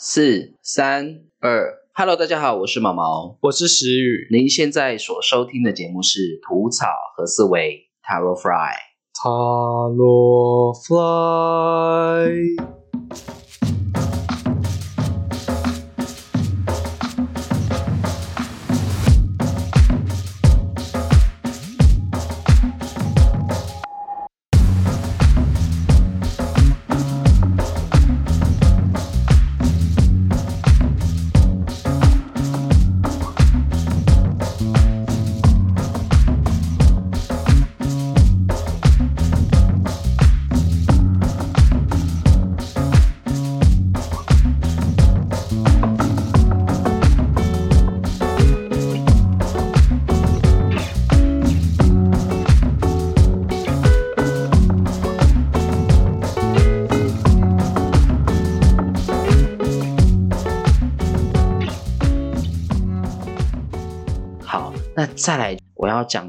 四三二，Hello，大家好，我是毛毛，我是石宇。您现在所收听的节目是《吐草和思维 Taro Fry》。塔罗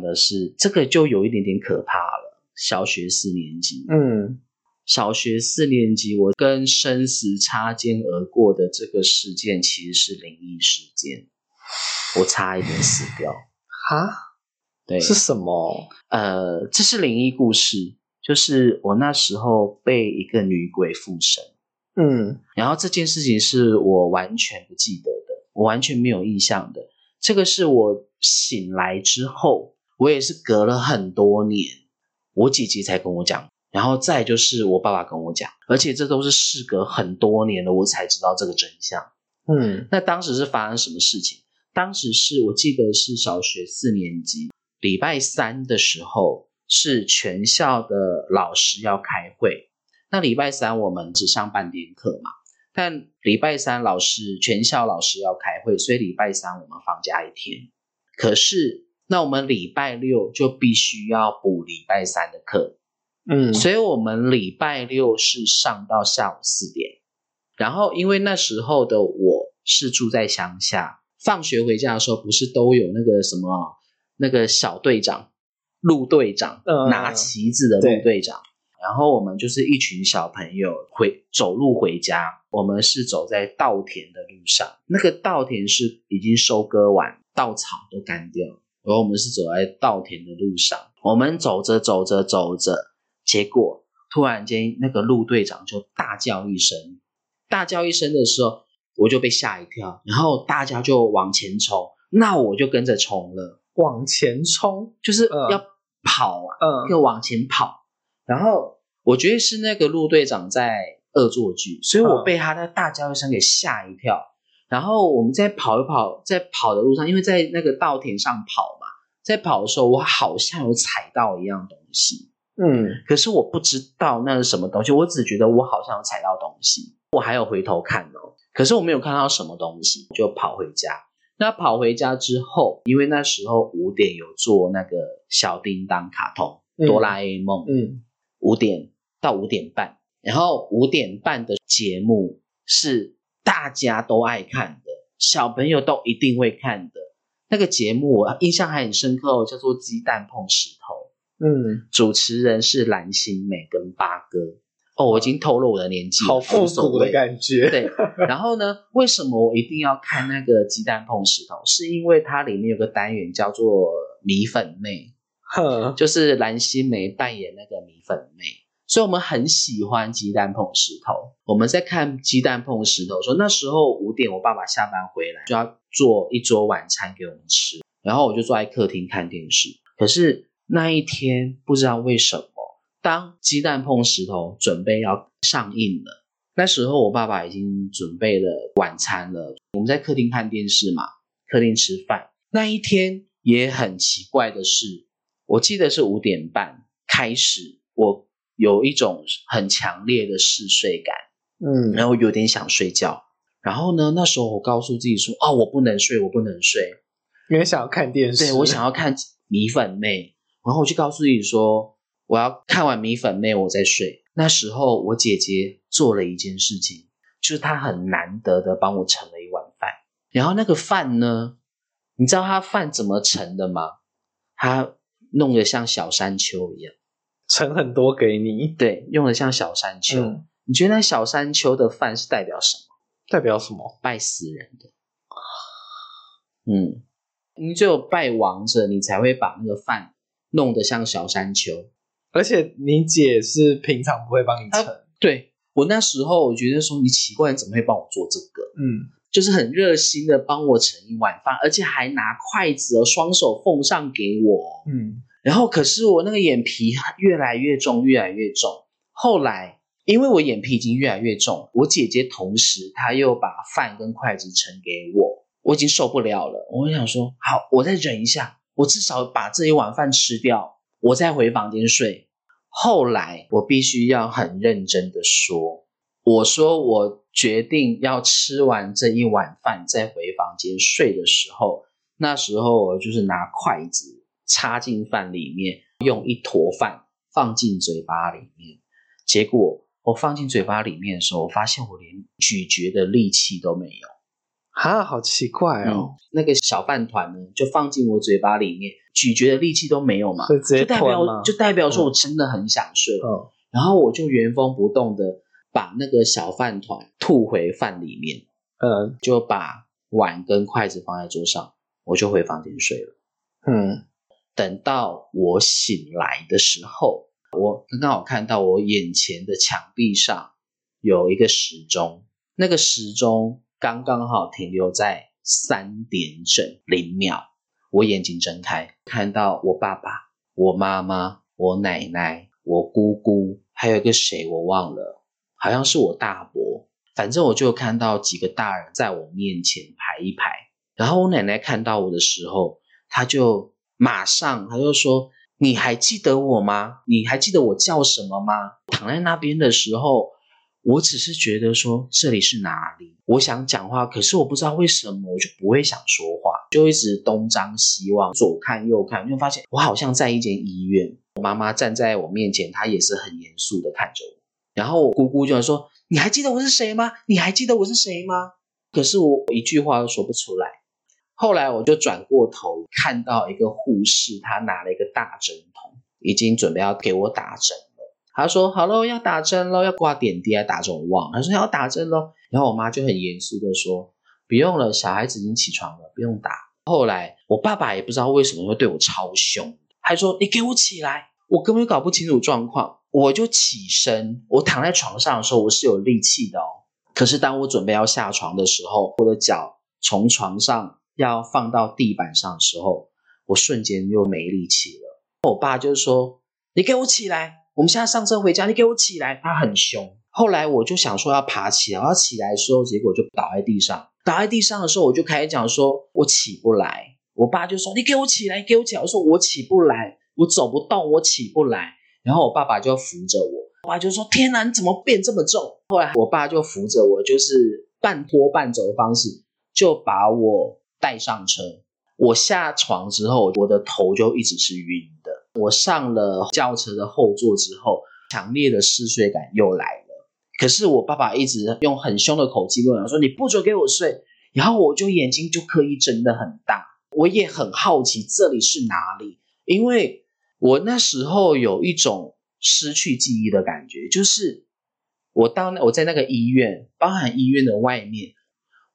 的是，这个就有一点点可怕了。小学四年级，嗯，小学四年级，我跟生死擦肩而过的这个事件，其实是灵异事件，我差一点死掉。哈，对，是什么？呃，这是灵异故事，就是我那时候被一个女鬼附身，嗯然后这件事情是我完全不记得的，我完全没有印象的。这个是我醒来之后，我也是隔了很多年，我姐姐才跟我讲，然后再就是我爸爸跟我讲，而且这都是事隔很多年了，我才知道这个真相。嗯那当时是发生什么事情？当时是我记得是小学四年级，礼拜三的时候，是全校的老师要开会。那礼拜三我们只上半天课嘛，但礼拜三老师全校老师要开会，所以礼拜三我们放假一天。可是那我们礼拜六就必须要补礼拜三的课，嗯，所以我们礼拜六是上到下午四点，然后因为那时候的我是住在乡下，放学回家的时候不是都有那个什么那个小队长、陆队长、嗯。拿旗子的陆队长，然后我们就是一群小朋友回走路回家，我们是走在稻田的路上，那个稻田是已经收割完，稻草都干掉了，然后我们是走在稻田的路上，我们走着走着走着，结果突然间那个陆队长就大叫一声，大叫一声的时候，我就被吓一跳，然后大家就往前冲，那我就跟着冲了，往前冲。就是嗯要跑啊，嗯要往前跑，然后我觉得是那个陆队长在恶作剧，所以我嗯被他的大叫一声给吓一跳。然后我们在跑一跑，在跑的路上，因为在那个稻田上跑嘛，在跑的时候，我好像有踩到一样东西，嗯。可是我不知道那是什么东西，我只觉得我好像有踩到东西，我还有回头看哦，可是我没有看到什么东西，就跑回家。那跑回家之后，因为那时候五点有做那个小叮当卡通嗯哆啦 A 梦，嗯五点到五点半，然后五点半的节目是大家都爱看的，小朋友都一定会看的。那个节目我印象还很深刻哦，叫做《鸡蛋碰石头》。嗯，主持人是蓝心湄跟八哥。哦，我已经透露我的年纪，好复古的感觉。对，然后呢，为什么我一定要看那个鸡蛋碰石头？是因为它里面有个单元叫做米粉妹，哼，就是蓝心湄扮演那个米粉妹，所以我们很喜欢鸡蛋碰石头。我们在看鸡蛋碰石头说，那时候五点，我爸爸下班回来就要做一桌晚餐给我们吃，然后我就坐在客厅看电视。可是那一天不知道为什么，当鸡蛋碰石头准备要上映了，那时候我爸爸已经准备了晚餐了，我们在客厅看电视嘛，客厅吃饭。那一天也很奇怪的是，我记得是五点半开始，我有一种很强烈的嗜睡感，嗯，然后有点想睡觉。然后呢，那时候我告诉自己说：“哦，我不能睡，我不能睡。因为想要看电视，对我想要看米粉妹。”然后我就告诉自己说：“我要看完米粉妹，我再睡。”那时候我姐姐做了一件事情，就是她很难得的帮我盛了一碗饭。然后那个饭呢，你知道她饭怎么盛的吗？她弄得像小山丘一样。盛很多给你。对，用的像小山丘。嗯你觉得那小山丘的饭是代表什么？代表什么？拜死人的。嗯，你只有拜王者，你才会把那个饭弄得像小山丘。而且你姐是平常不会帮你盛，对我那时候我觉得说你奇怪，你怎么会帮我做这个？嗯，就是很热心的帮我盛一碗饭，而且还拿筷子哦，双手奉上给我。嗯，然后可是我那个眼皮越来越重，越来越重。后来因为我眼皮已经越来越重，我姐姐同时她又把饭跟筷子盛给我，我已经受不了了。我想说，好，我再忍一下，我至少把这一碗饭吃掉。我再回房间睡。后来我必须要很认真的说，我说我决定要吃完这一碗饭再回房间睡的时候，那时候我就是拿筷子插进饭里面，用一坨饭放进嘴巴里面。结果我放进嘴巴里面的时候，我发现我连咀嚼的力气都没有。哈，好奇怪哦！那个小饭团呢，就放进我嘴巴里面，咀嚼的力气都没有嘛，就代表就代表说我真的很想睡。嗯，然后我就原封不动的把那个小饭团吐回饭里面，嗯，就把碗跟筷子放在桌上，我就回房间睡了。嗯，等到我醒来的时候，我刚刚好看到我眼前的墙壁上有一个时钟，那个时钟。刚刚好停留在三点整零秒，我眼睛睁开，看到我爸爸、我妈妈、我奶奶、我姑姑，还有一个谁我忘了，好像是我大伯。反正我就看到几个大人在我面前排一排。然后我奶奶看到我的时候，她就马上，他就说：“你还记得我吗？你还记得我叫什么吗？”躺在那边的时候。我只是觉得说这里是哪里，我想讲话，可是我不知道为什么，我就不会想说话，就一直东张西望，左看右看，就发现我好像在一间医院。我妈妈站在我面前，她也是很严肃的看着我。然后我姑姑就说：“你还记得我是谁吗？你还记得我是谁吗？”可是我一句话都说不出来。后来我就转过头，看到一个护士，她拿了一个大针筒，已经准备要给我打针了。他说：“好喽，要打针喽，要挂点滴，要打种忘。”他说：“要打针喽。”然后我妈就很严肃的说：“不用了，小孩子已经起床了，不用打。”后来我爸爸也不知道为什么会对我超凶，还说：“你给我起来！”我根本搞不清楚状况，我就起身。我躺在床上的时候，我是有力气的哦。可是当我准备要下床的时候，我的脚从床上要放到地板上的时候，我瞬间又没力气了。我爸就说：“你给我起来！”我们现在上车回家，你给我起来！他很凶。后来我就想说要爬起来，我要起来的时候，结果就倒在地上。倒在地上的时候，我就开始讲说，我起不来。我爸就说：“你给我起来，给我起来！”我说：“我起不来，我走不动，我起不来。”然后我爸爸就扶着我，我爸就说：“天哪，你怎么变这么重？”后来我爸就扶着我，就是半拖半走的方式，就把我带上车。我下床之后，我的头就一直是晕的。我上了轿车的后座之后，强烈的嗜睡感又来了。可是我爸爸一直用很凶的口气跟我说：“你不准给我睡。”然后我就眼睛就刻意睁得很大。我也很好奇这里是哪里，因为我那时候有一种失去记忆的感觉，就是我到那我在那个医院，包含医院的外面。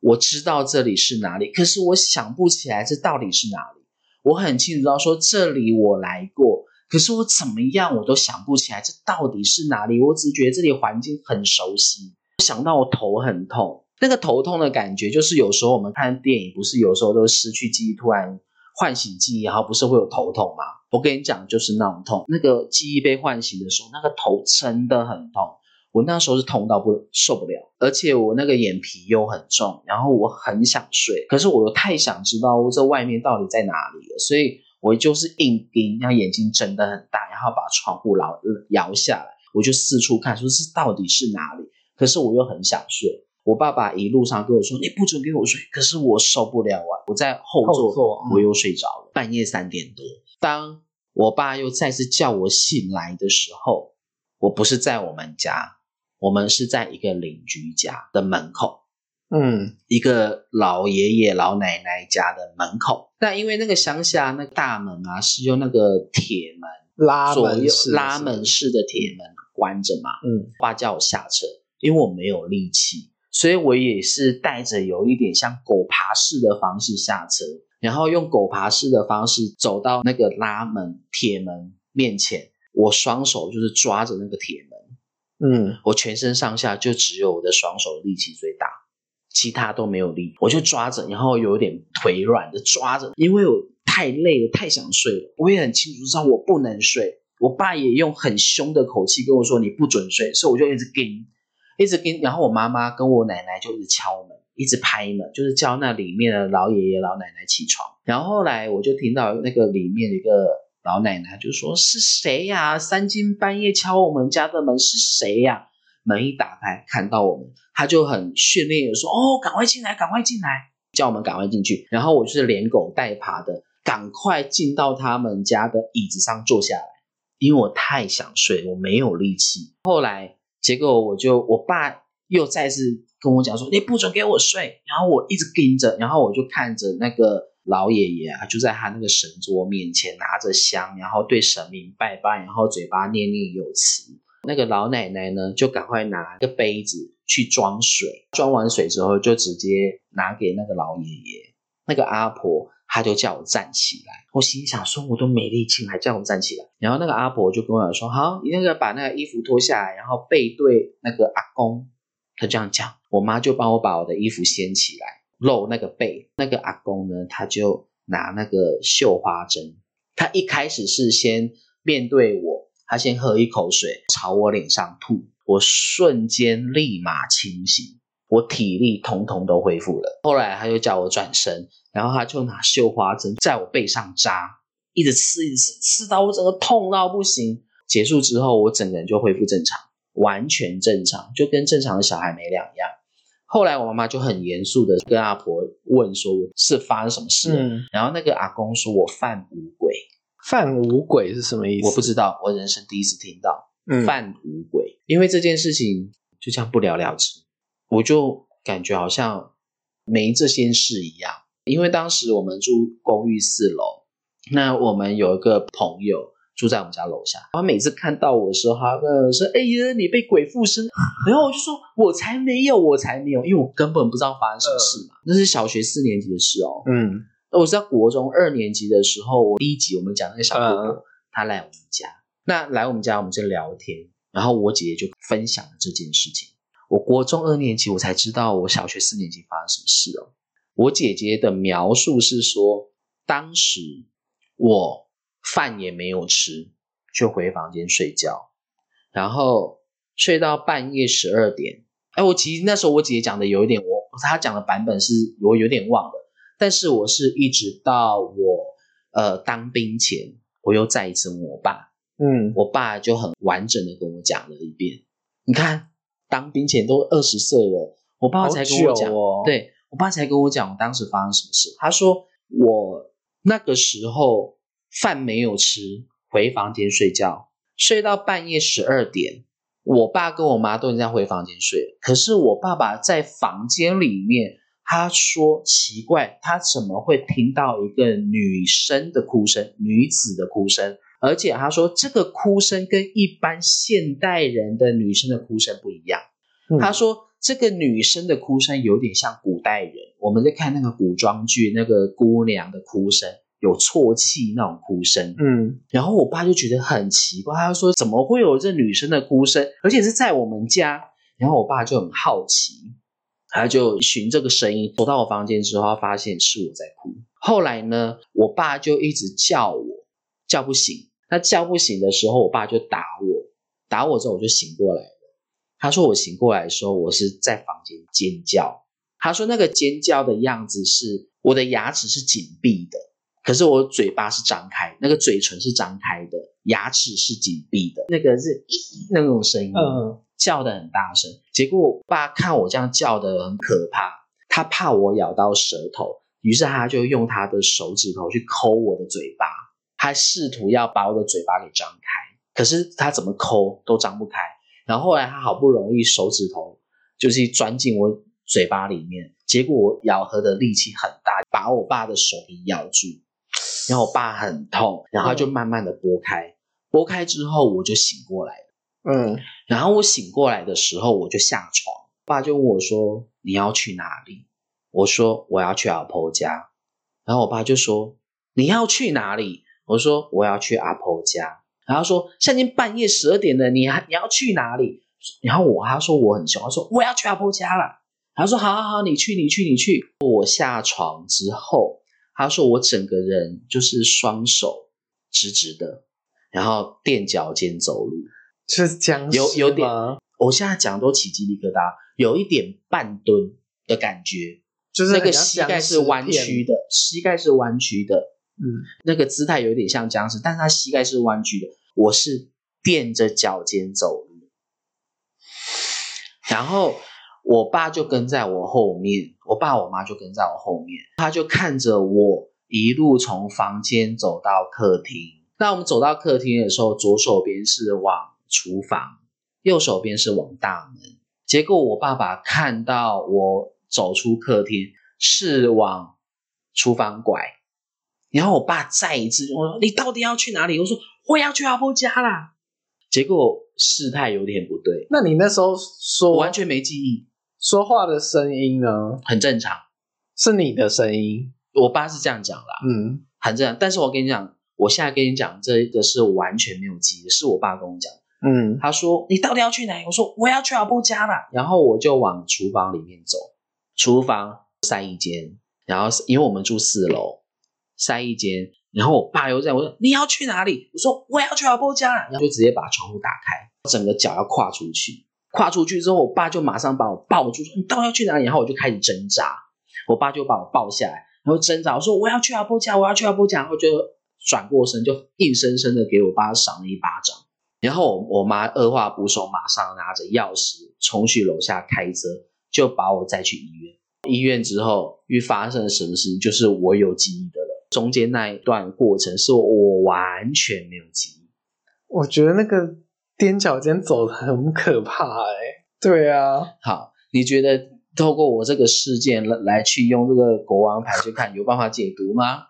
我知道这里是哪里，可是我想不起来这到底是哪里。我很清楚知道说这里我来过，可是我怎么样我都想不起来这到底是哪里。我只觉得这里环境很熟悉，想到我头很痛，那个头痛的感觉就是有时候我们看电影，不是有时候都失去记忆，突然唤醒记忆，然后不是会有头痛吗？我跟你讲，就是那种痛，那个记忆被唤醒的时候，那个头真的很痛。我那时候是痛到不受不了，而且我那个眼皮又很重，然后我很想睡，可是我又太想知道这外面到底在哪里了，所以我就是硬盯，让眼睛睁得很大，然后把窗户摇摇下来，我就四处看，说这到底是哪里？可是我又很想睡。我爸爸一路上跟我说：“你不准给我睡。”可是我受不了啊！我在后座，我又睡着了。半夜三点多，当我爸又再次叫我醒来的时候，我不是在我们家。我们是在一个邻居家的门口，嗯，一个老爷爷老奶奶家的门口。那因为那个乡下那大门啊，是用那个铁门拉门拉门式的铁门关着嘛。嗯，爸叫我下车，因为我没有力气，所以我也是带着有一点像狗爬式的方式下车，然后用狗爬式的方式走到那个拉门铁门面前，我双手就是抓着那个铁门，嗯我全身上下就只有我的双手力气最大，其他都没有力，我就抓着，然后有点腿软的抓着，因为我太累了，太想睡了，我也很清楚知道我不能睡。我爸也用很凶的口气跟我说：“你不准睡。”所以我就一直跟，一直跟。然后我妈妈跟我奶奶就一直敲门，一直拍门，就是叫那里面的老爷爷老奶奶起床。然后后来我就听到那个里面的一个老奶奶就说：“是谁呀、三更半夜敲我们家的门，是谁呀、门一打开，看到我们，他就很训练的说：“哦，赶快进来，赶快进来，叫我们赶快进去。”然后我就是连滚带爬的，赶快进到他们家的椅子上坐下来，因为我太想睡，我没有力气。后来结果我就我爸又再次跟我讲说：“你不准给我睡。”然后我一直盯着，然后我就看着那个老爷爷啊，就在他那个神桌面前拿着香，然后对神明拜拜，然后嘴巴念念有词。那个老奶奶呢，就赶快拿个杯子去装水，装完水之后就直接拿给那个老爷爷。那个阿婆她就叫我站起来，我心想说我都没力气，还叫我站起来。然后那个阿婆就跟我说：“好，你那个把那个衣服脱下来，然后背对那个阿公。”她这样讲，我妈就帮我把我的衣服掀起来，露那个背。那个阿公呢，他就拿那个绣花针，他一开始是先面对我，他先喝一口水，朝我脸上吐，我瞬间立马清醒，我体力统统都恢复了。后来他就叫我转身，然后他就拿绣花针在我背上扎，一直刺，一直刺，刺到我整个痛到不行。结束之后，我整个人就恢复正常，完全正常，就跟正常的小孩没两样。后来我妈妈就很严肃的跟阿婆问说：“我是发生什么事了？”嗯，然后那个阿公说我犯五鬼，犯五鬼是什么意思？我不知道，我人生第一次听到嗯犯五鬼，因为这件事情就这样不了了之，我就感觉好像没这些事一样。因为当时我们住公寓四楼，那我们有一个朋友住在我们家楼下，他每次看到我的时候，他跟我说：“哎呀，你被鬼附身。”然后我就说：“我才没有，我才没有，因为我根本不知道发生什么事嘛，那是小学四年级的事哦。”嗯我是在国中二年级的时候，我第一集我们讲那个小哥哥，嗯他来我们家，那来我们家我们就聊天，然后我姐姐就分享了这件事情。我国中二年级我才知道我小学四年级发生什么事哦。我姐姐的描述是说，当时我饭也没有吃，就回房间睡觉，然后睡到半夜十二点。哎，我其实那时候我姐姐讲的有一点，我她讲的版本是我有点忘了。但是我是一直到我呃当兵前，我又再一次问我爸，嗯我爸就很完整的跟我讲了一遍。你看，当兵前都二十岁了，我爸才跟我讲，哦对我爸才跟我讲当时发生什么事。他说我那个时候饭没有吃，回房间睡觉，睡到半夜十二点。我爸跟我妈都已经在回房间睡了，可是我爸爸在房间里面。他说：“奇怪，他怎么会听到一个女生的哭声，女子的哭声？而且他说这个哭声跟一般现代人的女生的哭声不一样。嗯他说这个女生的哭声有点像古代人，我们在看那个古装剧，那个姑娘的哭声有啜泣那种哭声。嗯然后我爸就觉得很奇怪，他说怎么会有这女生的哭声，而且是在我们家？然后我爸就很好奇。”他就寻这个声音走到我房间之后，他发现是我在哭。后来呢，我爸就一直叫我，叫不醒。他叫不醒的时候，我爸就打我，打我之后我就醒过来了。他说我醒过来的时候，我是在房间尖叫。他说那个尖叫的样子是我的牙齿是紧闭的，可是我嘴巴是张开，那个嘴唇是张开的，牙齿是紧闭的，那个是咦那种声音。嗯叫的很大声，结果我爸看我这样叫的很可怕，他怕我咬到舌头，于是他就用他的手指头去抠我的嘴巴，他试图要把我的嘴巴给张开，可是他怎么抠都张不开。然后后来他好不容易手指头就是钻进我嘴巴里面，结果我咬合的力气很大，把我爸的手给咬住，然后我爸很痛，然后他就慢慢的拨开，拨开之后我就醒过来了。嗯然后我醒过来的时候，我就下床，爸就问我说：“你要去哪里？”我说：“我要去阿婆家。”然后我爸就说：“你要去哪里？”我说：“我要去阿婆家。”然后说：“现在半夜十二点了，你还你要去哪里？”然后我他说我很凶，他说：“我要去阿婆家了。”他说：“好好好，你去，你去，你去。”我下床之后，他说我整个人就是双手直直的，然后垫脚尖走路，是僵尸有有点？我现在讲都起鸡皮疙瘩，有一点半蹲的感觉，就是那个膝盖是弯曲，的，膝盖是弯曲的，嗯，那个姿态有点像僵尸，但是他膝盖是弯曲的，我是垫着脚尖走路，然后我爸就跟在我后面，我爸我妈就跟在我后面，他就看着我一路从房间走到客厅。那我们走到客厅的时候，左手边是往厨房，右手边是往大门。结果我爸爸看到我走出客厅是往厨房拐，然后我爸再一次我说：“你到底要去哪里？”我说：“我要去阿婆家啦。”结果事态有点不对，那你那时候说完全没记忆，说话的声音呢？很正常。是你的声音，我爸是这样讲啦，嗯，很正常。但是我跟你讲，我现在跟你讲这个是完全没有记忆，是我爸跟我讲。嗯，他说：“你到底要去哪里？”我说：“我要去阿婆家啦。”然后我就往厨房里面走，厨房晒衣间，然后因为我们住四楼，晒衣间。然后我爸又在我说：“你要去哪里？”我说：“我要去阿婆家啦。”然后就直接把窗户打开，整个脚要跨出去。跨出去之后，我爸就马上把我抱住，说：“你到底要去哪里？”然后我就开始挣扎，我爸就把我抱下来，然后挣扎，我说：“我要去阿婆家，我要去阿婆家。”然后就转过身，就硬生生的给我爸赏了一巴掌。然后我我妈二话不说，马上拿着钥匙冲去楼下开车，就把我载去医院。医院之后，又发生了什么事情？就是我有记忆的了。中间那一段过程是我完全没有记忆。我觉得那个踮脚尖走的很可怕哎、对啊，好，你觉得透过我这个事件来来去用这个国王牌去看，有办法解读吗？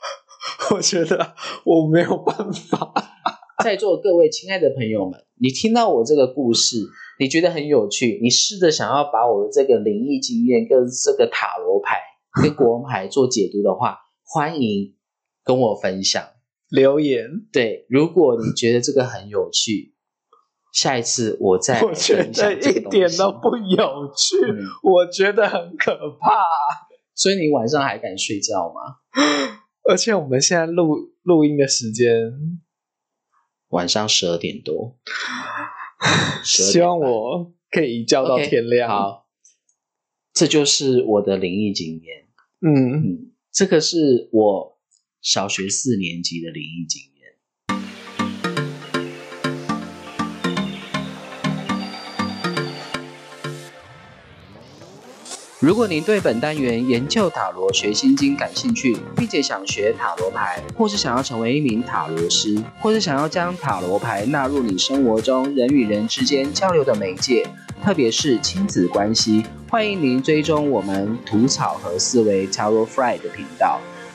我觉得我没有办法。在座各位亲爱的朋友们，你听到我这个故事，你觉得很有趣，你试着想要把我的这个灵异经验跟这个塔罗牌跟国王牌做解读的话，欢迎跟我分享。留言，对，如果你觉得这个很有趣，下一次我再我觉得一点都不有趣，嗯我觉得很可怕。所以你晚上还敢睡觉吗？而且我们现在录录音的时间，晚上十二点多，12希望我可以一觉到天亮。好，这就是我的灵异经验。嗯，嗯，这个是我小学四年级的灵异经验。如果您对本单元研究塔罗学心经感兴趣，并且想学塔罗牌，或是想要成为一名塔罗师，或是想要将塔罗牌纳入你生活中人与人之间交流的媒介，特别是亲子关系，欢迎您追踪我们吐草和思维 ”（Taro Fry 的频道。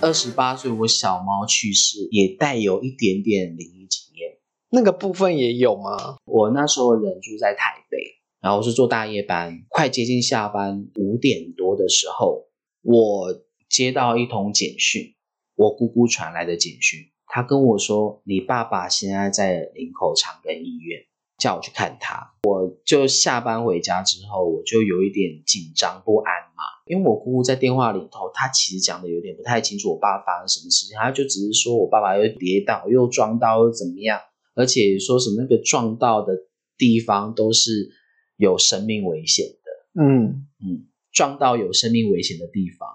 二十八岁，我小猫去世，也带有一点点灵异经验。那个部分也有吗？我那时候人住在台北，然后是做大夜班，快接近下班五点多的时候，我接到一通简讯，我姑姑传来的简讯，她跟我说，你爸爸现在在林口长庚医院，叫我去看他。我就下班回家之后，我就有一点紧张不安嘛，因为我姑姑在电话里头，她其实讲的有点不太清楚，我爸发生什么事情，她就只是说我爸爸又跌倒，又撞到，又怎么样。而且说什么那个撞到的地方都是有生命危险的，嗯，嗯，撞到有生命危险的地方，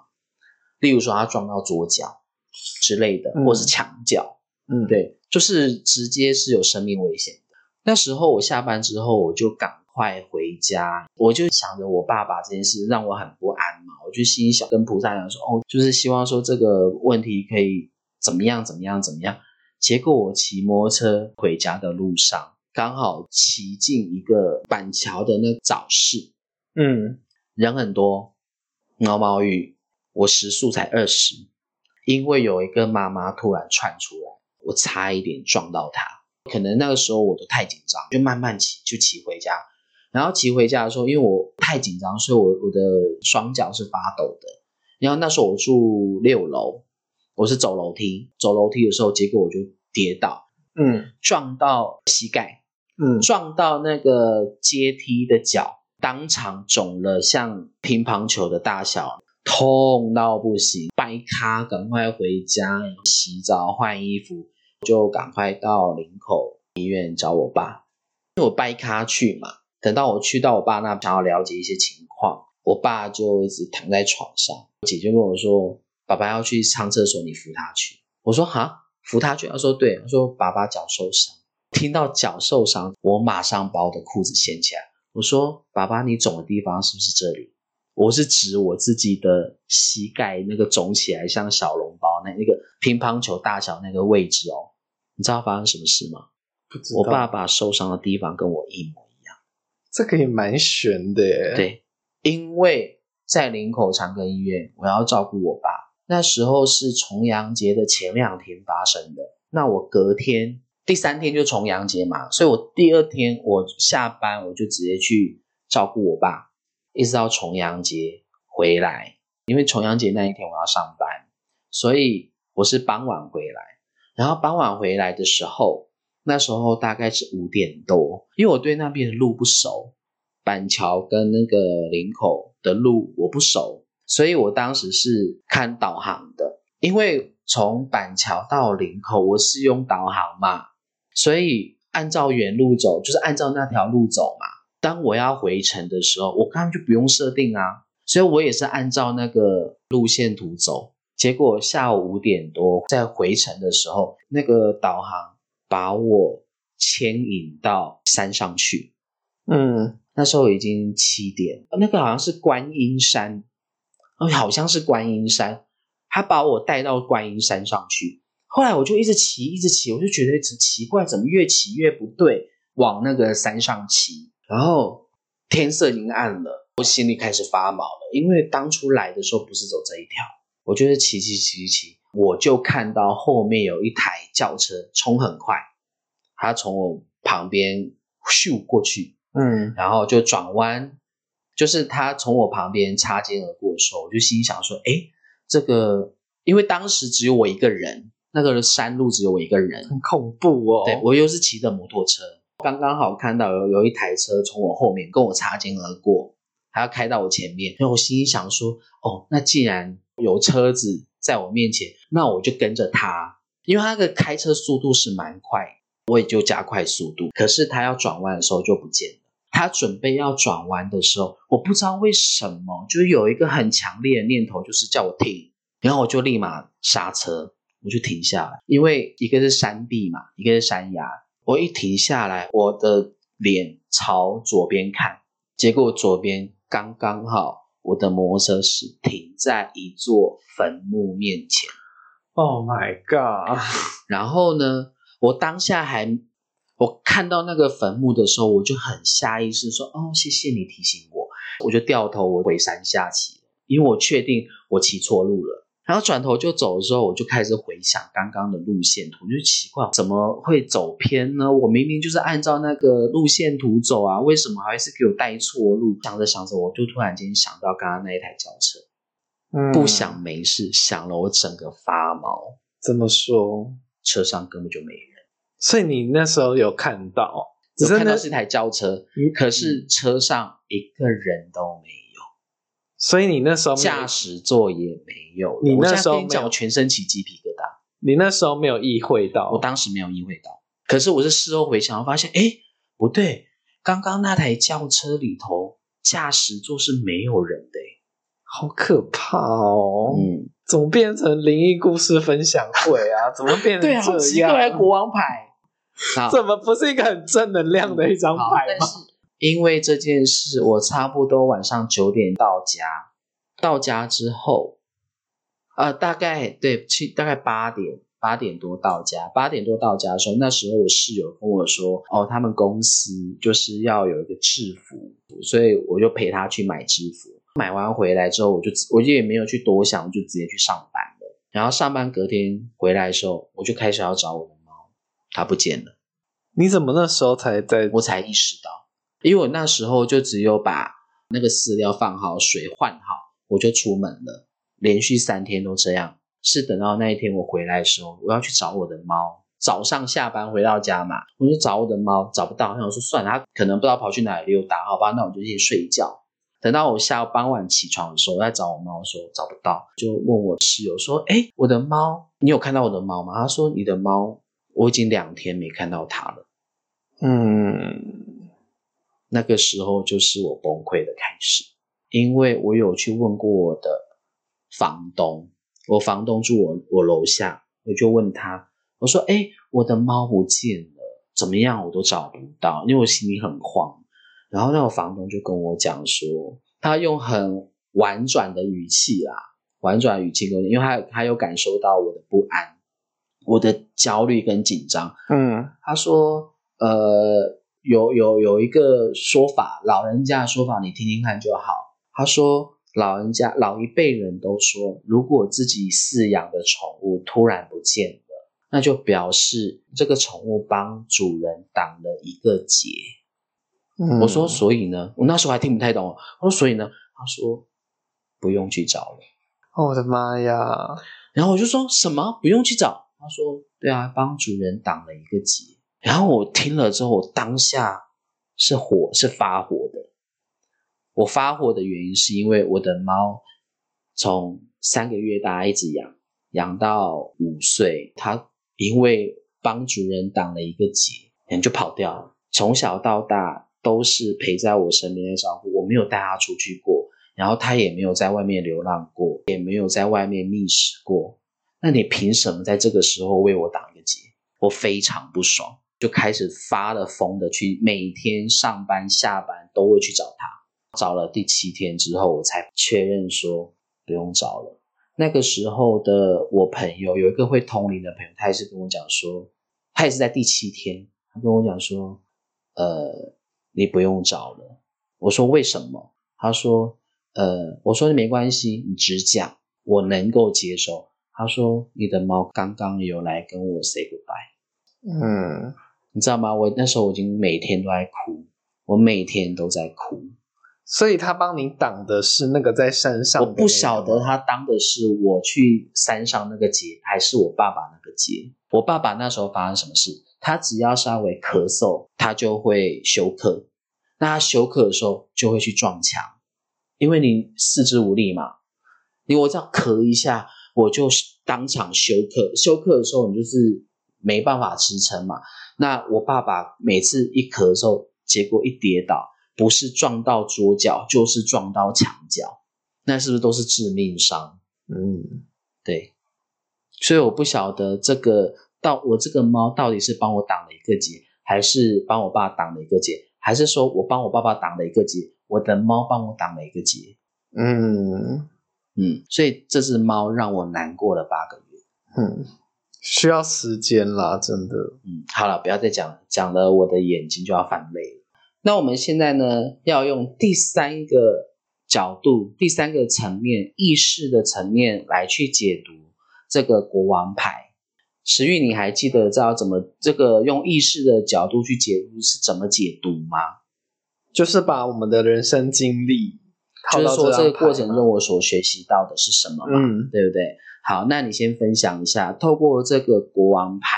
例如说他撞到左脚之类的，嗯或是墙角，嗯，对，就是直接是有生命危险的。那时候我下班之后，我就赶快回家。我就想着我爸爸这件事让我很不安就心想跟菩萨讲说，哦，就是希望说这个问题可以怎么样怎么样怎么样。结果我骑摩托车回家的路上，刚好骑进一个板桥的那早市，嗯，人很多，毛毛雨，我时速才二十，因为有一个妈妈突然窜出来，我差一点撞到她。可能那个时候我都太紧张，就慢慢骑，就骑回家。然后骑回家的时候，因为我太紧张，所以我我的双脚是发抖的。然后那时候我住六楼，我是走楼梯，走楼梯的时候，结果我就跌倒，嗯撞到膝盖，嗯，撞到那个阶梯的脚，当场肿了像乒乓球的大小，痛到不行。掰咖，赶快回家洗澡换衣服，就赶快到林口医院找我爸。因为我掰咖去嘛，等到我去到我爸那，想要了解一些情况，我爸就一直躺在床上，我姐就跟我说：“爸爸要去上厕所，你扶他去。”我说：“哈，扶他去？”他说：“对。”他说：“爸爸脚受伤。”听到脚受伤，我马上把我的裤子掀起来。我说：“爸爸，你肿的地方是不是这里？”我是指我自己的膝盖那个肿起来像小笼包那那个乒乓球大小那个位置哦。你知道发生什么事吗？不知道我爸爸受伤的地方跟我一模。这个也蛮悬的耶。，对，因为在林口长庚医院，我要照顾我爸。那时候是重阳节的前两天发生的。那我隔天第三天就重阳节嘛，所以我第二天我下班我就直接去照顾我爸，一直到重阳节回来。因为重阳节那一天我要上班，所以我是傍晚回来。然后傍晚回来的时候，那时候大概是五点多，因为我对那边的路不熟，板桥跟那个林口的路我不熟，所以我当时是看导航的。因为从板桥到林口，我是用导航嘛，所以按照原路走，就是按照那条路走嘛。当我要回程的时候，我根本就不用设定啊，所以我也是按照那个路线图走。结果下午五点多在回程的时候，那个导航把我牵引到山上去。嗯，那时候已经七点，那个好像是观音山，哦，好像是观音山，他把我带到观音山上去。后来我就一直骑，一直骑，我就觉得奇怪，怎么越骑越不对，往那个山上骑。然后天色已经暗了，我心里开始发毛了，因为当初来的时候不是走这一条，我就是骑骑骑骑，我就看到后面有一台轿车冲很快，他从我旁边咻过去，嗯，然后就转弯，就是他从我旁边擦肩而过的时候，我就心想说：“哎，这个，因为当时只有我一个人，那个山路只有我一个人，很恐怖哦。对我又是骑的摩托车，刚刚好看到有有一台车从我后面跟我擦肩而过，还要开到我前面，然后我心里想说：哦，那既然有车子在我面前，那我就跟着他，因为他的开车速度是蛮快，我也就加快速度。可是他要转弯的时候就不见了。他准备要转弯的时候，我不知道为什么，就是有一个很强烈的念头，就是叫我停，然后我就立马刹车，我就停下来，因为一个是山壁嘛，一个是山崖。我一停下来，我的脸朝左边看，结果左边刚刚好，我的摩托车是停在一座坟墓面前。Oh my god！然后呢，我当下还我看到那个坟墓的时候，我就很下意识说：“哦，谢谢你提醒我。”我就掉头我回山下骑了，因为我确定我骑错路了。然后转头就走的时候，我就开始回想刚刚的路线图，就奇怪怎么会走偏呢？我明明就是按照那个路线图走啊，为什么还是给我带错路？想着想着，我就突然间想到刚刚那一台轿车，嗯不想没事，想了我整个发毛，怎么说？车上根本就没人。所以你那时候有看到，只我看到是一台轿车，嗯可是车上一个人都没有，所以你那时候驾驶座也没有。你那时候跟你讲，我全身起鸡皮疙瘩。你那时候没有意会到，我当时没有意会到，可是我是事后回想，我发现，哎，不对，刚刚那台轿车里头驾驶座是没有人的。诶好可怕哦！嗯，怎么变成灵异故事分享会啊？怎么变成对啊，好这奇怪，国王牌。好怎么不是一个很正能量的一张，牌吗？但是因为这件事，我差不多晚上九点到家，到家之后，呃，大概对七大概八点八点多到家，八点多到家的时候，那时候我室友跟我说，哦，他们公司就是要有一个制服，所以我就陪他去买制服。买完回来之后，我就我就也没有去多想，我就直接去上班了。然后上班隔天回来的时候，我就开始要找我的猫，它不见了。你怎么那时候才在？我才意识到，因为我那时候就只有把那个饲料放好，水换好，我就出门了。连续三天都这样，是等到那一天我回来的时候，我要去找我的猫。早上下班回到家嘛，我就找我的猫，找不到。我说算了，它可能不知道跑去哪里溜达，好吧，那我就先睡觉。等到我下午傍晚起床的时候，我在找我猫的时候找不到，就问我室友说：“哎，我的猫，你有看到我的猫吗？”他说：“你的猫，我已经两天没看到它了。”嗯，那个时候就是我崩溃的开始，因为我有去问过我的房东，我房东住我我楼下，我就问他，我说：“哎，我的猫不见了，怎么样我都找不到，因为我心里很慌。”然后那个房东就跟我讲说，他用很婉转的语气啦，婉转语气跟我，因为他他有感受到我的不安，我的焦虑跟紧张。嗯，他说，呃，有有有一个说法，老人家的说法，你听听看就好。他说，老人家老一辈人都说，如果自己饲养的宠物突然不见了，那就表示这个宠物帮主人挡了一个劫。我说，所以呢，我那时候还听不太懂。我说，所以呢，他说不用去找了。我的妈呀！然后我就说什么不用去找？他说，对啊，帮主人挡了一个劫。然后我听了之后，我当下是火，是发火的。我发火的原因是因为我的猫从三个月大一直养，养到五岁，它因为帮主人挡了一个劫，人就跑掉了。从小到大。都是陪在我身边的照顾，我没有带它出去过，然后它也没有在外面流浪过，也没有在外面觅食过。那你凭什么在这个时候为我挡一个劫？我非常不爽，就开始发了疯的去每天上班下班都会去找他。找了第七天之后，我才确认说不用找了。那个时候的我朋友有一个会通灵的朋友，他也是跟我讲说，他也是在第七天，他跟我讲说，呃。你不用找了，我说为什么？他说，呃，我说没关系，你只讲，我能够接受。他说，你的猫刚刚有来跟我 say goodbye。嗯，你知道吗？我那时候我已经每天都在哭，我每天都在哭。所以他帮你挡的是那个在山上，我不晓得他当的是我去山上那个劫，还是我爸爸那个劫。我爸爸那时候发生什么事？他只要稍微咳嗽，他就会休克。那他休克的时候就会去撞墙，因为你四肢无力嘛。你我这样咳一下，我就当场休克。休克的时候，你就是没办法支撑嘛。那我爸爸每次一咳嗽，结果一跌倒，不是撞到桌角，就是撞到墙角，那是不是都是致命伤？嗯，对。所以我不晓得这个。到我这个猫到底是帮我挡了一个劫，还是帮我爸挡了一个劫，还是说我帮我爸爸挡了一个劫，我的猫帮我挡了一个劫？嗯嗯，所以这只猫让我难过了八个月。嗯，需要时间啦，真的。嗯，好了，不要再讲了，讲了我的眼睛就要泛泪了。那我们现在呢，要用第三个角度、第三个层面、意识的层面来去解读这个国王牌。石玉，你还记得知道怎么这个用意识的角度去解读是怎么解读吗？就是把我们的人生经历，就是说这个过程中我所学习到的是什么嘛？嗯，对不对？好，那你先分享一下，透过这个国王牌，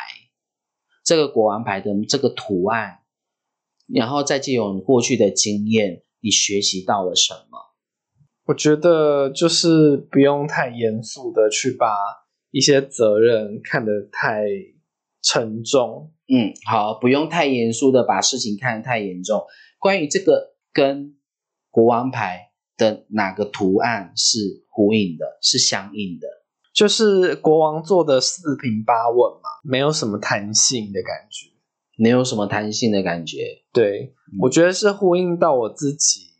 这个国王牌的这个图案，然后再借由你过去的经验，你学习到了什么？我觉得就是不用太严肃的去把。一些责任看得太沉重，嗯，好，不用太严肃的把事情看得太严重。关于这个跟国王牌的哪个图案是呼应的，是相应的，就是国王做的四平八稳嘛，没有什么弹性的感觉。没有什么弹性的感觉。对，我觉得是呼应到我自己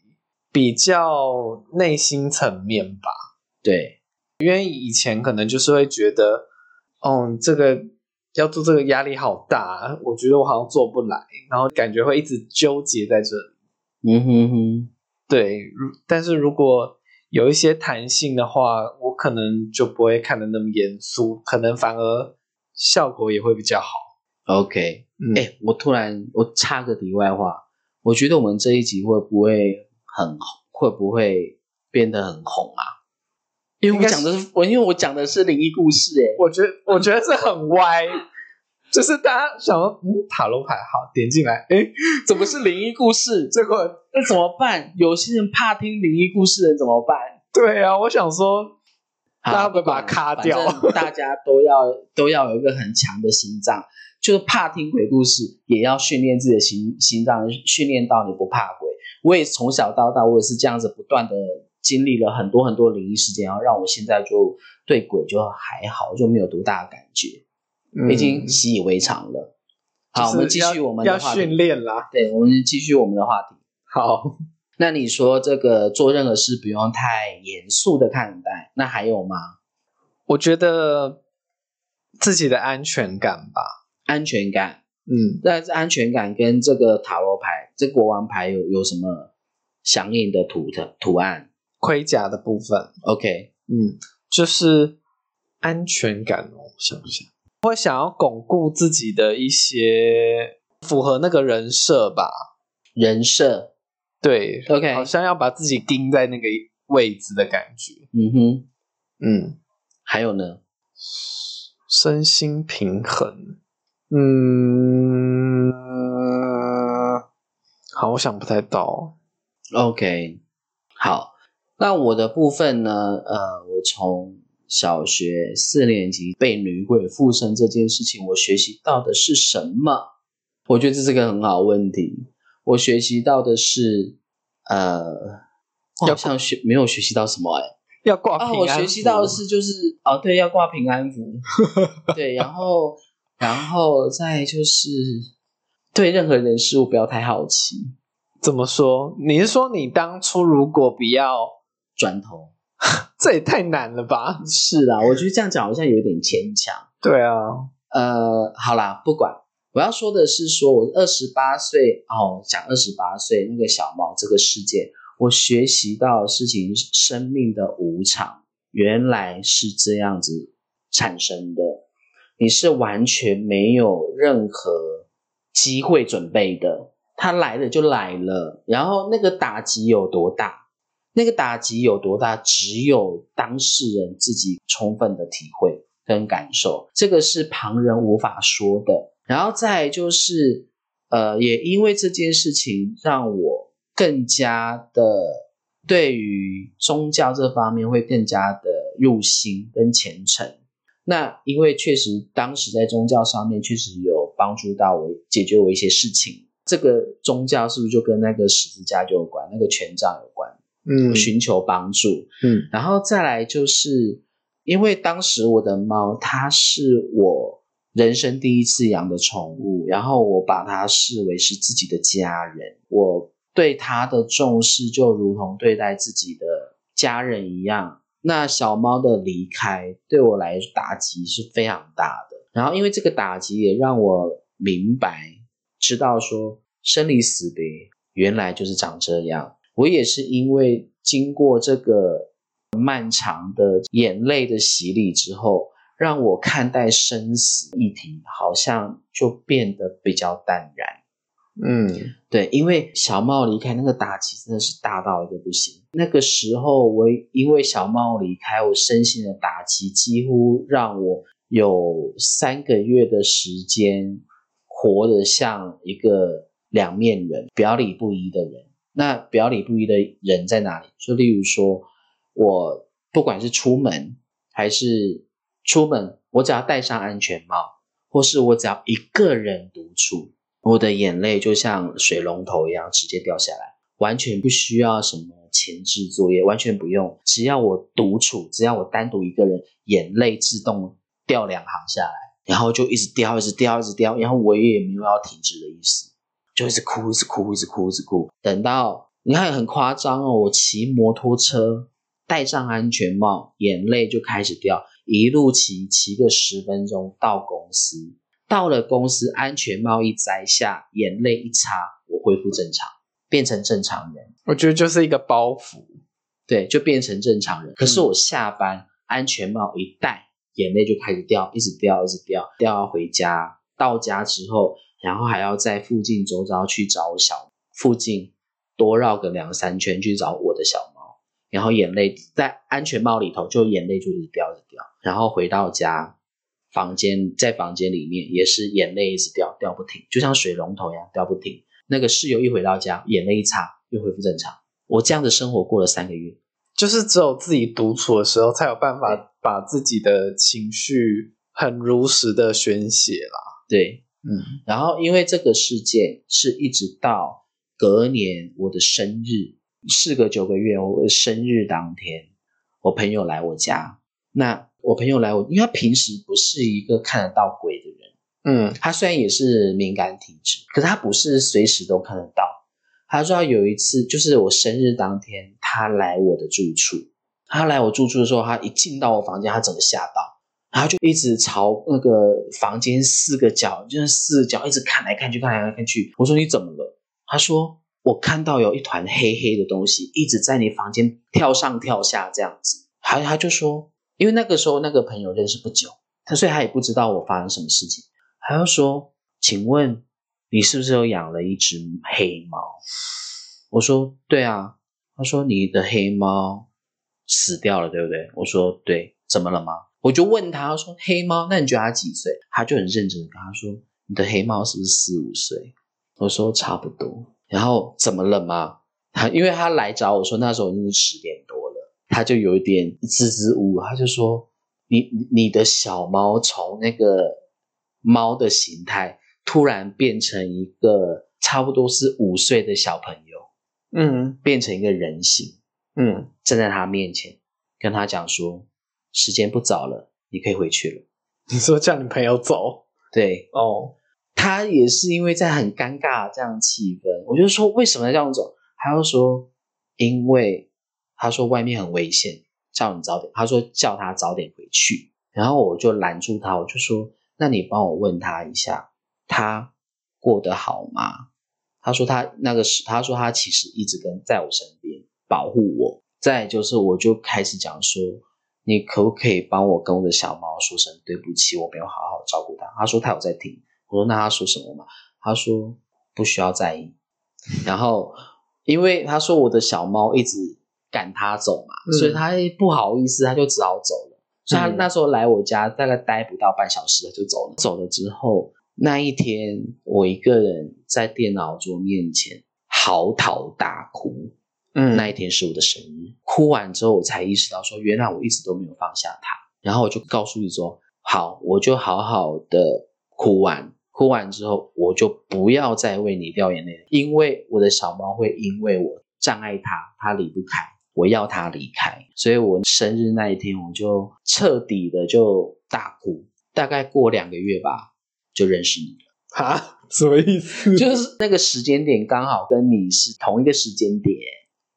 比较内心层面吧。对，因为以前可能就是会觉得，哦，这个要做这个压力好大，我觉得我好像做不来，然后感觉会一直纠结在这里。嗯哼哼，对，如但是如果有一些弹性的话，我可能就不会看得那么严肃，可能反而效果也会比较好。OK，嗯，哎、我突然我插个题外话，我觉得我们这一集会不会很红？会不会变得很红啊？因为我讲的是我，因为我讲的是灵异故事、哎，我觉得我觉得这很歪，就是大家想说，嗯，塔罗牌好，点进来，哎，怎么是灵异故事？结果那怎么办？有些人怕听灵异故事的人怎么办？对啊，我想说，好大家会把它卡掉 大家都要都要有一个很强的心脏，就是怕听鬼故事，也要训练自己的心心脏，训练到你不怕鬼。我也从小到大，我也是这样子不断的经历了很多很多灵异事件，然后让我现在就对鬼就还好，就没有多大的感觉，嗯已经习以为常了。好，我们继续我们的要话题。训练啦。对，我们继续我们的话题。好，那你说这个做任何事不用太严肃的看待，那还有吗？我觉得自己的安全感吧，安全感，嗯，但是安全感跟这个塔罗牌、这国王牌有有什么相应的图的图案盔甲的部分，？OK，嗯，就是安全感哦。想一想，会想要巩固自己的一些符合那个人设吧。人设对 OK 好像要把自己钉在那个位置的感觉。嗯哼，嗯，还有呢？身心平衡。嗯，好，我想不太到。OK，好，那我的部分呢？呃，我从小学四年级被女鬼附身这件事情，我学习到的是什么？我觉得这是个很好问题。我学习到的是，呃，我好像学没有学习到什么哎、要挂啊，平安我学习到的符是就是哦，对，要挂平安符，对，然后然后再就是对任何人事物不要太好奇，怎么说？你是说你当初如果不要，转头。这也太难了吧？是啦，我觉得这样讲好像有点牵强。对啊，呃，好啦，不管，我要说的是说，我二十八岁哦，讲二十八岁那个小猫这个世界，我学习到事情生命的无常，原来是这样子产生的，你是完全没有任何机会准备的，它来了就来了，然后那个打击有多大？那个打击有多大，只有当事人自己充分的体会跟感受，这个是旁人无法说的。然后再就是，呃，也因为这件事情，让我更加的对于宗教这方面会更加的入心跟虔诚。那因为确实当时在宗教上面确实有帮助到我，解决我一些事情。这个宗教是不是就跟那个十字架就有关，那个权杖有关？嗯寻求帮助。嗯然后再来就是，因为当时我的猫它是我人生第一次养的宠物，然后我把它视为是自己的家人，我对它的重视就如同对待自己的家人一样。那小猫的离开对我来打击是非常大的，然后因为这个打击也让我明白，知道说生离死别原来就是长这样。我也是因为经过这个漫长的眼泪的洗礼之后，让我看待生死议题好像就变得比较淡然。嗯对，因为小茂离开那个打击真的是大到一个不行。那个时候，我因为小茂离开，我身心的打击几乎让我有三个月的时间活得像一个两面人，表里不一的人。那表里不一的人在哪里？就例如说，我不管是出门还是出门，我只要戴上安全帽，或是我只要一个人独处，我的眼泪就像水龙头一样直接掉下来，完全不需要什么前置作业，完全不用，只要我独处，只要我单独一个人，眼泪自动掉两行下来。然后就一直掉，一直掉，一直掉，然后我也没有要停止的意思，就一直哭，一直哭，一直哭，一直哭。等到你看很夸张哦，我骑摩托车戴上安全帽，眼泪就开始掉，一路骑骑个十分钟到公司，到了公司安全帽一摘下，眼泪一擦，我恢复正常，变成正常人。我觉得就是一个包袱，对，就变成正常人。可是我下班安全帽一戴，眼泪就开始掉，一直掉，一直掉，掉到回家。到家之后，然后还要在附近周遭去找小附近多绕个两三圈去找我的小猫，然后眼泪在安全帽里头，就眼泪就一直掉，一直掉。然后回到家，房间在房间里面也是眼泪一直掉，掉不停，就像水龙头一样掉不停。那个室友一回到家，眼泪一擦，又恢复正常。我这样的生活过了三个月，就是只有自己独处的时候，才有办法把自己的情绪很如实的宣泄啦。对，嗯，然后因为这个事件是一直到隔年我的生日，事隔九个月，我生日当天，我朋友来我家，那我朋友来我，因为他平时不是一个看得到鬼的人，嗯他虽然也是敏感体质，可是他不是随时都看得到。他说他有一次，就是我生日当天，他来我的住处。他来我住处的时候，他一进到我房间，他整个吓到，然后就一直朝那个房间四个角，就是四个角一直看来看去，看来看去。我说你怎么了？他说我看到有一团黑黑的东西一直在你房间跳上跳下这样子。还他就说，因为那个时候那个朋友认识不久，他所以他也不知道我发生什么事情。还要说，请问你是不是有养了一只黑猫？我说对啊。他说你的黑猫死掉了，对不对？我说对，怎么了吗？我就问他，他说黑猫，那你觉得它几岁？他就很认真的跟他说，你的黑猫是不是四五岁？我说差不多。然后怎么了吗？他 因为他来找我说那时候已经十点多了，他就有一点支支吾吾，他就说你你的小猫从那个猫的形态突然变成一个差不多是五岁的小朋友，嗯。变成一个人形，嗯，站在他面前，跟他讲说时间不早了，你可以回去了。你说叫你朋友走？对。哦，他也是因为在很尴尬这样气氛，我就说为什么要这样走？他又说因为他说外面很危险，叫你早点，他说叫他早点回去。然后我就拦住他，我就说那你帮我问他一下，他过得好吗？他说他那个是，他说他其实一直跟在我身边保护我。再就是，我就开始讲说，你可不可以帮我跟我的小猫说声对不起，我没有好好照顾它。他说他有在听，我说那他说什么嘛？他说不需要在意。然后因为他说我的小猫一直赶他走嘛，嗯所以他不好意思，他就只好走了。所以他嗯那时候来我家大概待不到半小时，他就走了。走了之后，那一天我一个人在电脑桌面前嚎啕大哭。嗯那一天是我的生日，哭完之后我才意识到说，原来我一直都没有放下他。然后我就告诉你说，好，我就好好的哭完，哭完之后我就不要再为你掉眼泪，因为我的小猫会因为我障碍它，它离不开，我要它离开，所以我生日那一天我就彻底的就大哭，大概过两个月吧，就认识你了。哈，什么意思？就是那个时间点刚好跟你是同一个时间点，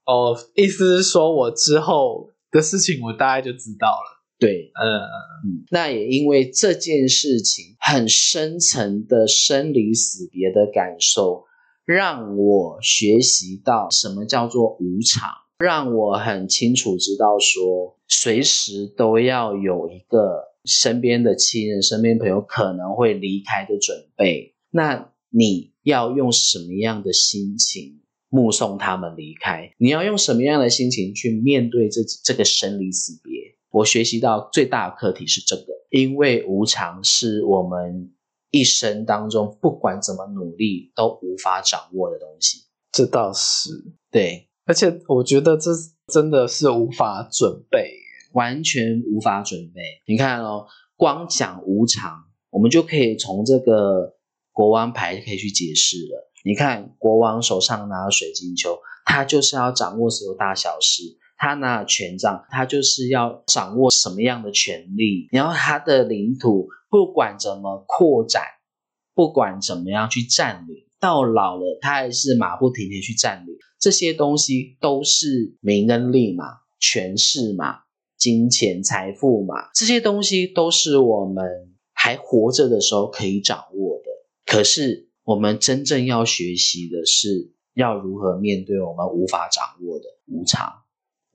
哦，意思是说我之后的事情我大概就知道了。对，呃嗯，那也因为这件事情很深层的生离死别的感受，让我学习到什么叫做无常，让我很清楚知道说，随时都要有一个身边的亲人、身边朋友可能会离开的准备。那你要用什么样的心情目送他们离开？你要用什么样的心情去面对这这个生离死别？我学习到最大的课题是这个，因为无常是我们一生当中不管怎么努力都无法掌握的东西。这倒是，对，而且我觉得这真的是无法准备。完全无法准备。你看哦，光讲无常，我们就可以从这个国王牌可以去解释了。你看，国王手上拿着水晶球，他就是要掌握所有大小事，他拿权杖，他就是要掌握什么样的权利，然后他的领土不管怎么扩展，不管怎么样去占领，到老了他还是马不停蹄去占领。这些东西都是名跟利嘛，权势嘛，金钱财富嘛，这些东西都是我们还活着的时候可以掌握的。可是我们真正要学习的是，要如何面对我们无法掌握的无常。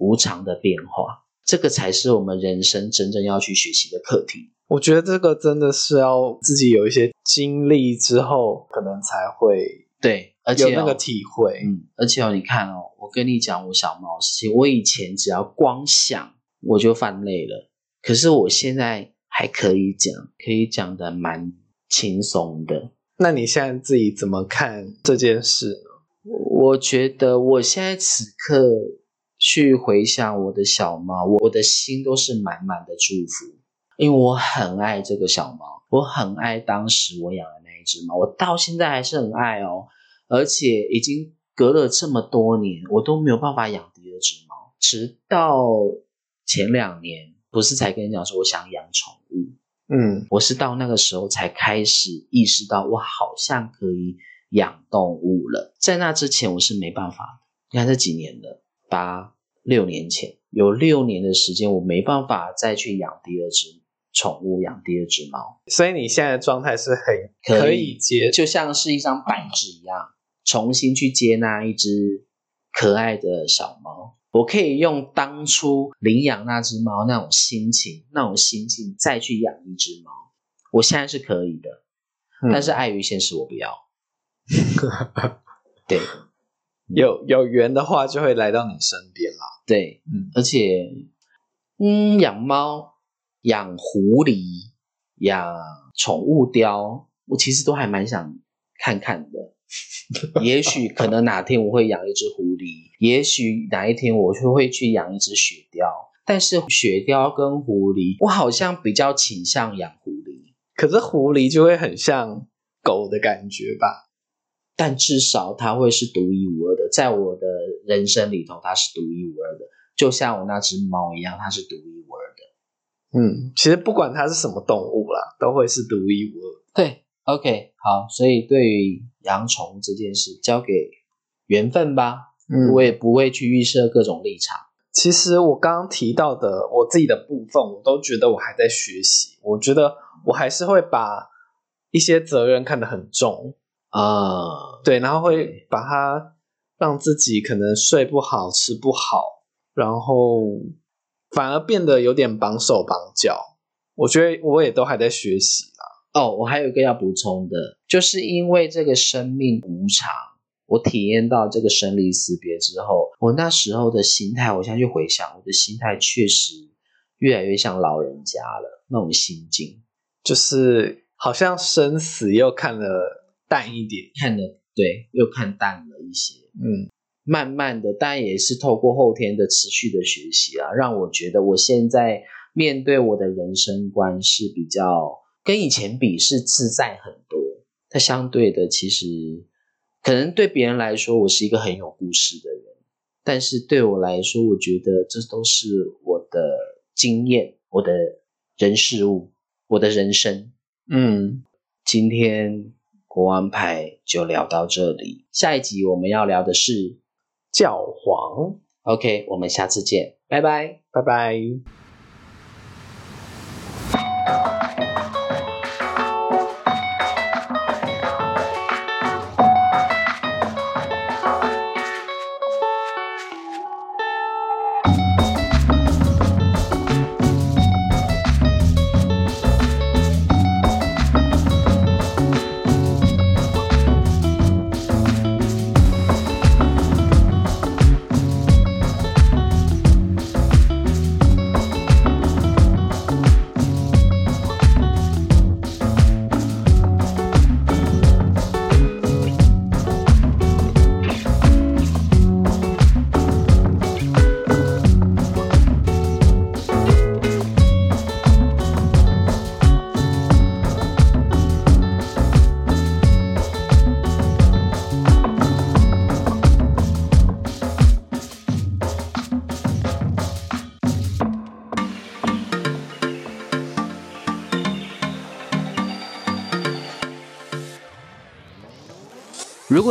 无常的变化，这个才是我们人生真正要去学习的课题。我觉得这个真的是要自己有一些经历之后，可能才会对，而且有那个体会。嗯，而且哦，你看哦，我跟你讲我小猫事情，我以前只要光想我就犯累了，可是我现在还可以讲，可以讲的蛮轻松的。那你现在自己怎么看这件事呢？我觉得我现在此刻。去回想我的小猫，我的心都是满满的祝福，因为我很爱这个小猫，我很爱当时我养的那一只猫，我到现在还是很爱哦，而且已经隔了这么多年，我都没有办法养第二只猫，直到前两年，不是才跟你讲说我想养宠物，嗯，我是到那个时候才开始意识到我好像可以养动物了，在那之前我是没办法的，你看这几年了。八六年前，有六年的时间，我没办法再去养第二只宠物，养第二只猫。所以你现在的状态是很可以接，就像是一张白纸一样，重新去接纳一只可爱的小猫。我可以用当初领养那只猫那种心情，那种心境再去养一只猫。我现在是可以的，但是碍于现实，我不要。对。有有缘的话，就会来到你身边啦。对，嗯，而且，嗯，养猫、养狐狸、养宠物雕，我其实都还蛮想看看的。也许可能哪天我会养一只狐狸，也许哪一天我就会去养一只雪貂。但是雪貂跟狐狸，我好像比较倾向养狐狸。可是狐狸就会很像狗的感觉吧？但至少它会是独一无二的，在我的人生里头，它是独一无二的，就像我那只猫一样，它是独一无二的。嗯，其实不管它是什么动物啦，都会是独一无二。对，OK，好，所以对于养宠物这件事，交给缘分吧。嗯，我也不会去预设各种立场。其实我刚刚提到的我自己的部分，我都觉得我还在学习。我觉得我还是会把一些责任看得很重。啊，对，然后会把它让自己可能睡不好、吃不好，然后反而变得有点绑手绑脚。我觉得我也都还在学习啦。哦，我还有一个要补充的，就是因为这个生命无常，我体验到这个生离死别之后，我那时候的心态，我现在去回想，我的心态确实越来越像老人家了那种心境，就是好像生死又看得。淡一点，看的对，又看淡了一些。嗯，慢慢的，当然也是透过后天的持续的学习啊，让我觉得我现在面对我的人生观是比较跟以前比是自在很多。它相对的，其实可能对别人来说，我是一个很有故事的人，但是对我来说，我觉得这都是我的经验，我的人事物，我的人生。嗯，今天。国王牌就聊到这里，下一集我们要聊的是教皇。OK，我们下次见，拜拜，拜拜。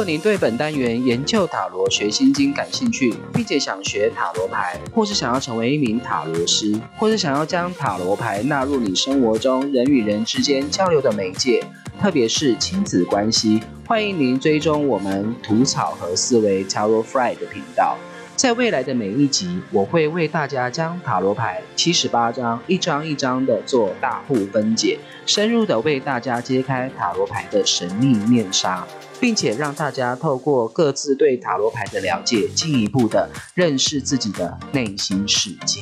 您对本单元研究塔罗学心经感兴趣，并且想学塔罗牌，或是想要成为一名塔罗师，或是想要将塔罗牌纳入你生活中人与人之间交流的媒介，特别是亲子关系，欢迎您追踪我们吐草和思维 t a r o Fry 的频道。在未来的每一集，我会为大家将塔罗牌七十八张一张一张的做大户分解，深入的为大家揭开塔罗牌的神秘面纱，并且让大家透过各自对塔罗牌的了解，进一步的认识自己的内心世界。